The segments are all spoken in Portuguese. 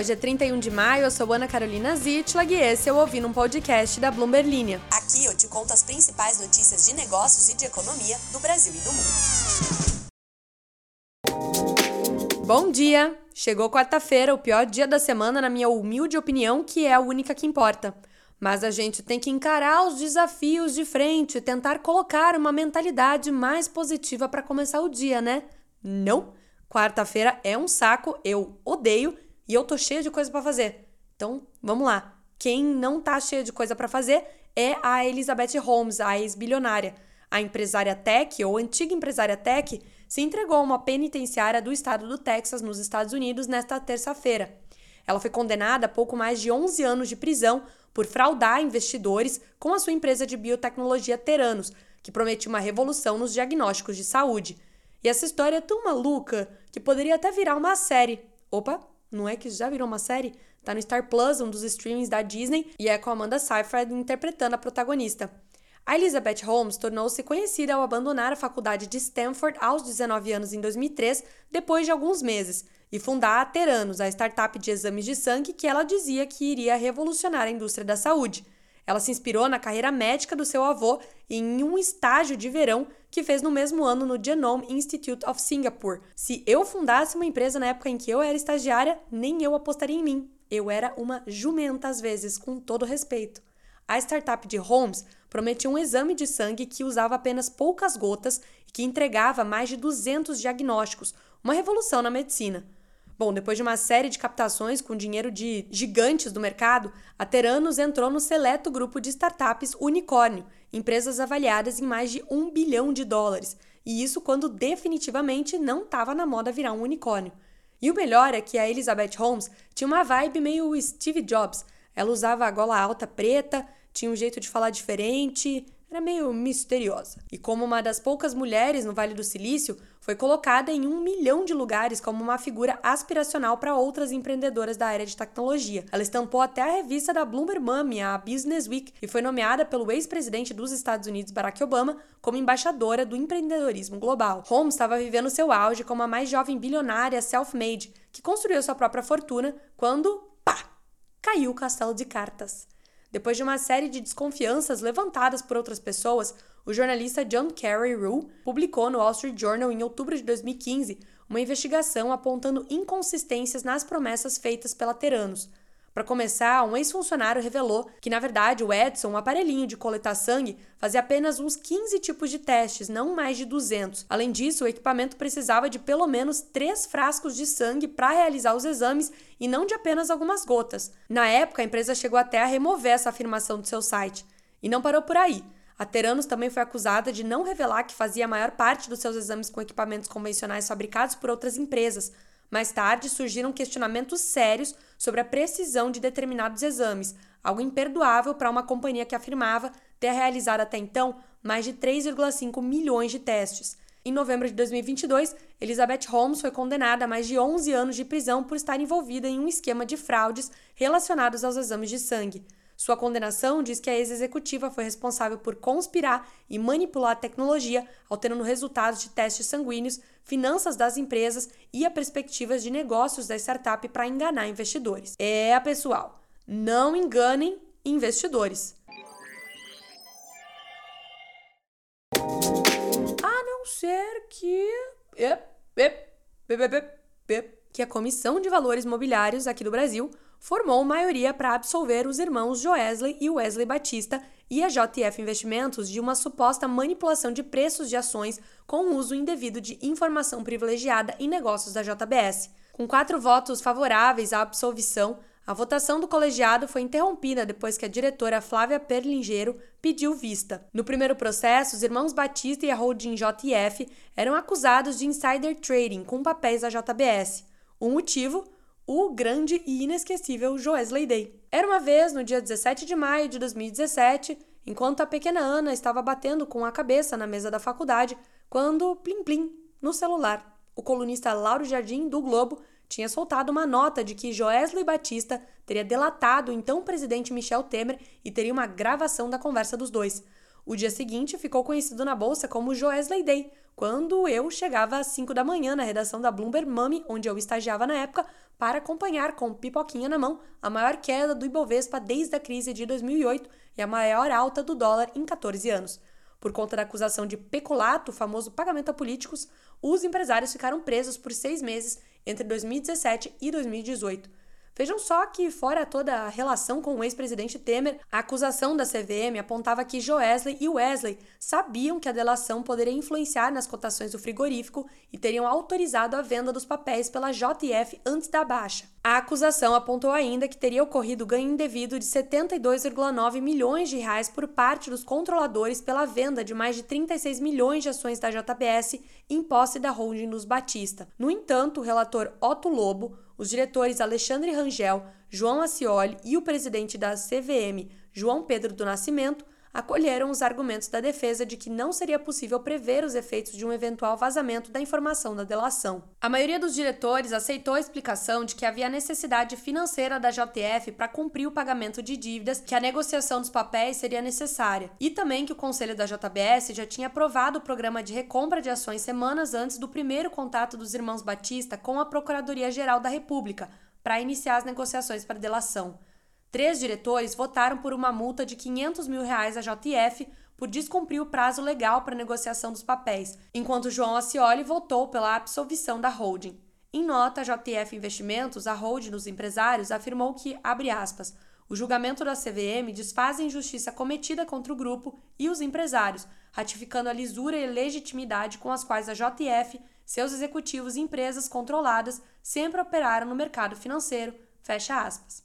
Hoje é 31 de maio, eu sou Ana Carolina Zitlag e esse é o Ouvindo um Podcast da Bloomberg Linha. Aqui eu te conto as principais notícias de negócios e de economia do Brasil e do mundo. Bom dia! Chegou quarta-feira, o pior dia da semana, na minha humilde opinião, que é a única que importa. Mas a gente tem que encarar os desafios de frente e tentar colocar uma mentalidade mais positiva para começar o dia, né? Não! Quarta-feira é um saco, eu odeio e eu tô cheia de coisa para fazer. Então, vamos lá. Quem não tá cheia de coisa para fazer é a Elizabeth Holmes, a ex-bilionária. A empresária tech, ou antiga empresária tech, se entregou a uma penitenciária do estado do Texas, nos Estados Unidos, nesta terça-feira. Ela foi condenada a pouco mais de 11 anos de prisão por fraudar investidores com a sua empresa de biotecnologia Teranos, que prometia uma revolução nos diagnósticos de saúde. E essa história é tão maluca que poderia até virar uma série. Opa, não é que já virou uma série? Tá no Star Plus, um dos streamings da Disney, e é com Amanda Seyfried interpretando a protagonista. A Elizabeth Holmes tornou-se conhecida ao abandonar a faculdade de Stanford aos 19 anos em 2003, depois de alguns meses, e fundar a Teranos, a startup de exames de sangue que ela dizia que iria revolucionar a indústria da saúde. Ela se inspirou na carreira médica do seu avô e em um estágio de verão que fez no mesmo ano no Genome Institute of Singapore. Se eu fundasse uma empresa na época em que eu era estagiária, nem eu apostaria em mim. Eu era uma jumenta às vezes, com todo respeito. A startup de Holmes prometia um exame de sangue que usava apenas poucas gotas e que entregava mais de 200 diagnósticos, uma revolução na medicina. Bom, depois de uma série de captações com dinheiro de gigantes do mercado, a Teranos entrou no seleto grupo de startups Unicórnio, empresas avaliadas em mais de um bilhão de dólares, e isso quando definitivamente não estava na moda virar um unicórnio. E o melhor é que a Elizabeth Holmes tinha uma vibe meio Steve Jobs. Ela usava a gola alta preta, tinha um jeito de falar diferente, era meio misteriosa. E como uma das poucas mulheres no Vale do Silício, foi colocada em um milhão de lugares como uma figura aspiracional para outras empreendedoras da área de tecnologia. Ela estampou até a revista da Bloomberg Mummy, a Business Week, e foi nomeada pelo ex-presidente dos Estados Unidos, Barack Obama, como embaixadora do empreendedorismo global. Holmes estava vivendo seu auge como a mais jovem bilionária self-made, que construiu sua própria fortuna quando, pá, caiu o castelo de cartas. Depois de uma série de desconfianças levantadas por outras pessoas, o jornalista John Kerry Rue publicou no Wall Street Journal em outubro de 2015 uma investigação apontando inconsistências nas promessas feitas pela Teranos, para começar, um ex-funcionário revelou que, na verdade, o Edson, um aparelhinho de coletar sangue, fazia apenas uns 15 tipos de testes, não mais de 200. Além disso, o equipamento precisava de pelo menos três frascos de sangue para realizar os exames e não de apenas algumas gotas. Na época, a empresa chegou até a remover essa afirmação do seu site. E não parou por aí. A Teranos também foi acusada de não revelar que fazia a maior parte dos seus exames com equipamentos convencionais fabricados por outras empresas, mais tarde, surgiram questionamentos sérios sobre a precisão de determinados exames, algo imperdoável para uma companhia que afirmava ter realizado até então mais de 3,5 milhões de testes. Em novembro de 2022, Elizabeth Holmes foi condenada a mais de 11 anos de prisão por estar envolvida em um esquema de fraudes relacionados aos exames de sangue. Sua condenação diz que a ex-executiva foi responsável por conspirar e manipular a tecnologia, alterando resultados de testes sanguíneos, finanças das empresas e a perspectivas de negócios da startup para enganar investidores. É, pessoal, não enganem investidores. A não ser que. Que a Comissão de Valores Mobiliários aqui do Brasil formou maioria para absolver os irmãos Joesley e Wesley Batista e a JF Investimentos de uma suposta manipulação de preços de ações com uso indevido de informação privilegiada em negócios da JBS. Com quatro votos favoráveis à absolvição, a votação do colegiado foi interrompida depois que a diretora Flávia Perlingeiro pediu vista. No primeiro processo, os irmãos Batista e a holding JF eram acusados de insider trading com papéis da JBS. O motivo? O grande e inesquecível Joesley Day. Era uma vez, no dia 17 de maio de 2017, enquanto a pequena Ana estava batendo com a cabeça na mesa da faculdade, quando, plim plim, no celular, o colunista Lauro Jardim, do Globo, tinha soltado uma nota de que Joesley Batista teria delatado o então presidente Michel Temer e teria uma gravação da conversa dos dois. O dia seguinte ficou conhecido na bolsa como Joesley Day, quando eu chegava às 5 da manhã na redação da Bloomberg Mummy, onde eu estagiava na época, para acompanhar com pipoquinha na mão a maior queda do Ibovespa desde a crise de 2008 e a maior alta do dólar em 14 anos. Por conta da acusação de peculato, o famoso pagamento a políticos, os empresários ficaram presos por seis meses entre 2017 e 2018. Vejam só que, fora toda a relação com o ex-presidente Temer, a acusação da CVM apontava que Joesley e Wesley sabiam que a delação poderia influenciar nas cotações do frigorífico e teriam autorizado a venda dos papéis pela JF antes da baixa. A acusação apontou ainda que teria ocorrido ganho indevido de 72,9 milhões de reais por parte dos controladores pela venda de mais de 36 milhões de ações da JBS em posse da holding dos Batista. No entanto, o relator Otto Lobo os diretores Alexandre Rangel, João Acioli e o presidente da CVM, João Pedro do Nascimento, acolheram os argumentos da defesa de que não seria possível prever os efeitos de um eventual vazamento da informação da delação. A maioria dos diretores aceitou a explicação de que havia necessidade financeira da JTF para cumprir o pagamento de dívidas, que a negociação dos papéis seria necessária, e também que o conselho da JBS já tinha aprovado o programa de recompra de ações semanas antes do primeiro contato dos irmãos Batista com a Procuradoria-Geral da República para iniciar as negociações para delação. Três diretores votaram por uma multa de 500 mil reais à JF por descumprir o prazo legal para negociação dos papéis, enquanto João Acioli votou pela absolvição da holding. Em nota, a JF Investimentos, a holding dos empresários, afirmou que, abre aspas, o julgamento da CVM desfaz a injustiça cometida contra o grupo e os empresários, ratificando a lisura e legitimidade com as quais a JF, seus executivos e empresas controladas sempre operaram no mercado financeiro. Fecha aspas.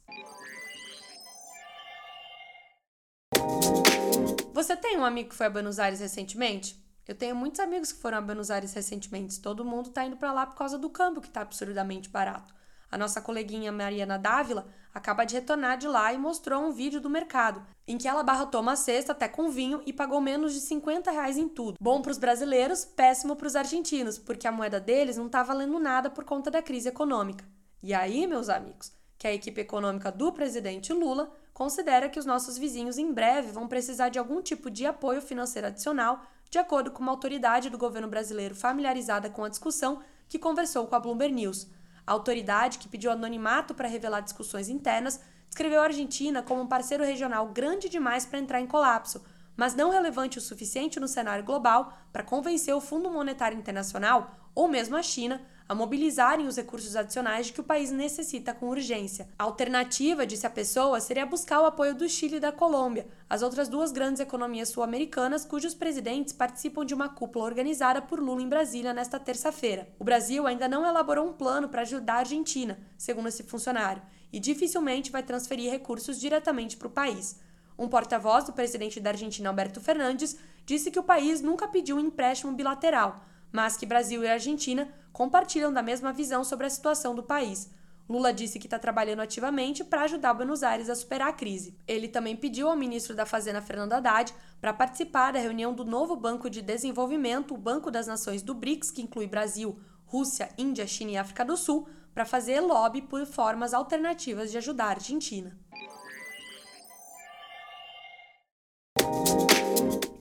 Você tem um amigo que foi a Buenos Aires recentemente? Eu tenho muitos amigos que foram a Buenos Aires recentemente. Todo mundo tá indo para lá por causa do câmbio, que tá absurdamente barato. A nossa coleguinha Mariana Dávila acaba de retornar de lá e mostrou um vídeo do mercado, em que ela barrotou uma cesta até com vinho e pagou menos de 50 reais em tudo. Bom para os brasileiros, péssimo para os argentinos, porque a moeda deles não tá valendo nada por conta da crise econômica. E aí, meus amigos, que a equipe econômica do presidente Lula considera que os nossos vizinhos em breve vão precisar de algum tipo de apoio financeiro adicional, de acordo com uma autoridade do governo brasileiro familiarizada com a discussão que conversou com a Bloomberg News. A autoridade, que pediu anonimato para revelar discussões internas, descreveu a Argentina como um parceiro regional grande demais para entrar em colapso, mas não relevante o suficiente no cenário global para convencer o Fundo Monetário Internacional ou mesmo a China a mobilizarem os recursos adicionais de que o país necessita com urgência. A alternativa, disse a pessoa, seria buscar o apoio do Chile e da Colômbia, as outras duas grandes economias sul-americanas cujos presidentes participam de uma cúpula organizada por Lula em Brasília nesta terça-feira. O Brasil ainda não elaborou um plano para ajudar a Argentina, segundo esse funcionário, e dificilmente vai transferir recursos diretamente para o país. Um porta-voz do presidente da Argentina, Alberto Fernandes, disse que o país nunca pediu um empréstimo bilateral, mas que Brasil e Argentina compartilham da mesma visão sobre a situação do país. Lula disse que está trabalhando ativamente para ajudar Buenos Aires a superar a crise. Ele também pediu ao ministro da Fazenda, Fernando Haddad, para participar da reunião do novo Banco de Desenvolvimento, o Banco das Nações do BRICS, que inclui Brasil, Rússia, Índia, China e África do Sul, para fazer lobby por formas alternativas de ajudar a Argentina.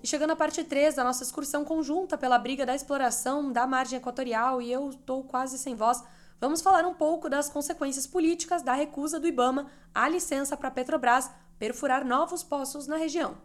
E chegando à parte 3 da nossa excursão conjunta pela briga da exploração da margem equatorial, e eu estou quase sem voz, vamos falar um pouco das consequências políticas da recusa do Ibama à licença para Petrobras perfurar novos poços na região.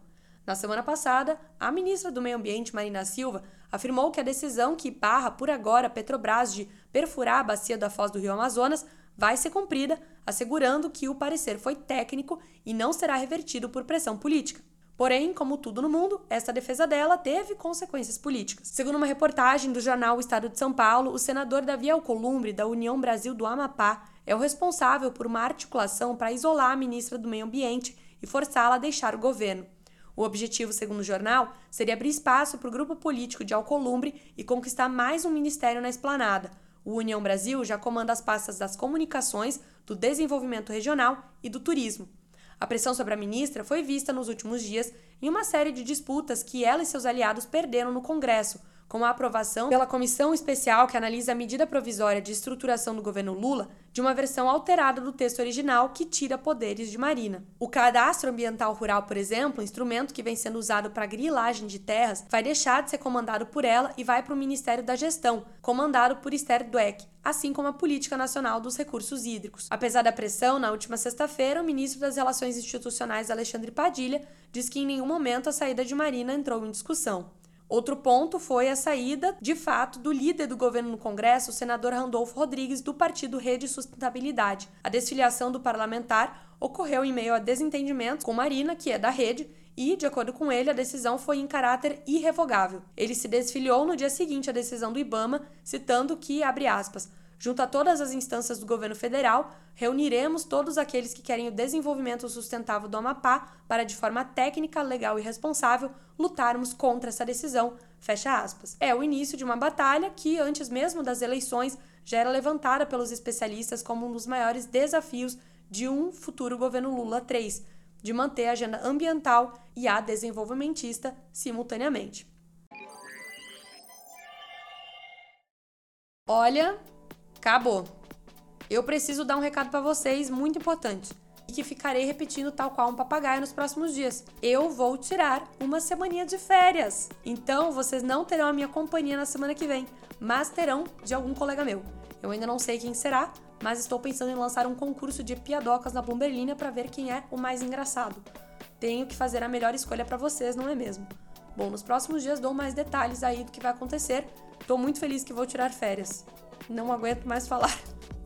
Na semana passada, a ministra do Meio Ambiente, Marina Silva, afirmou que a decisão que barra por agora a Petrobras de perfurar a bacia da foz do Rio Amazonas vai ser cumprida, assegurando que o parecer foi técnico e não será revertido por pressão política. Porém, como tudo no mundo, essa defesa dela teve consequências políticas. Segundo uma reportagem do jornal O Estado de São Paulo, o senador Davi Alcolumbre, da União Brasil do Amapá, é o responsável por uma articulação para isolar a ministra do Meio Ambiente e forçá-la a deixar o governo. O objetivo, segundo o jornal, seria abrir espaço para o grupo político de Alcolumbre e conquistar mais um ministério na esplanada. O União Brasil já comanda as pastas das comunicações, do desenvolvimento regional e do turismo. A pressão sobre a ministra foi vista nos últimos dias em uma série de disputas que ela e seus aliados perderam no Congresso, com a aprovação pela comissão especial que analisa a medida provisória de estruturação do governo Lula de uma versão alterada do texto original que tira poderes de Marina. O cadastro ambiental rural, por exemplo, instrumento que vem sendo usado para grilagem de terras, vai deixar de ser comandado por ela e vai para o Ministério da Gestão, comandado por Esther Dweck, assim como a Política Nacional dos Recursos Hídricos. Apesar da pressão, na última sexta-feira, o ministro das Relações Institucionais, Alexandre Padilha, diz que em nenhum momento a saída de Marina entrou em discussão. Outro ponto foi a saída, de fato, do líder do governo no Congresso, o senador Randolfo Rodrigues, do partido Rede Sustentabilidade. A desfiliação do parlamentar ocorreu em meio a desentendimentos com Marina, que é da rede, e, de acordo com ele, a decisão foi em caráter irrevogável. Ele se desfiliou no dia seguinte à decisão do Ibama, citando que, abre aspas, Junto a todas as instâncias do governo federal, reuniremos todos aqueles que querem o desenvolvimento sustentável do Amapá para, de forma técnica, legal e responsável, lutarmos contra essa decisão. Fecha aspas. É o início de uma batalha que, antes mesmo das eleições, já era levantada pelos especialistas como um dos maiores desafios de um futuro governo Lula 3, de manter a agenda ambiental e a desenvolvimentista simultaneamente. Olha, Acabou. Eu preciso dar um recado para vocês muito importante e que ficarei repetindo tal qual um papagaio nos próximos dias. Eu vou tirar uma semaninha de férias. Então vocês não terão a minha companhia na semana que vem, mas terão de algum colega meu. Eu ainda não sei quem será, mas estou pensando em lançar um concurso de piadocas na Bloomberlina para ver quem é o mais engraçado. Tenho que fazer a melhor escolha para vocês, não é mesmo? Bom, nos próximos dias dou mais detalhes aí do que vai acontecer. Estou muito feliz que vou tirar férias não aguento mais falar.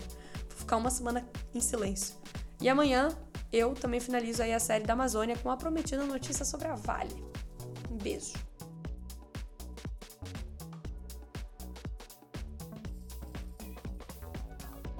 Vou ficar uma semana em silêncio. E amanhã eu também finalizo aí a série da Amazônia com a prometida notícia sobre a Vale. Um beijo.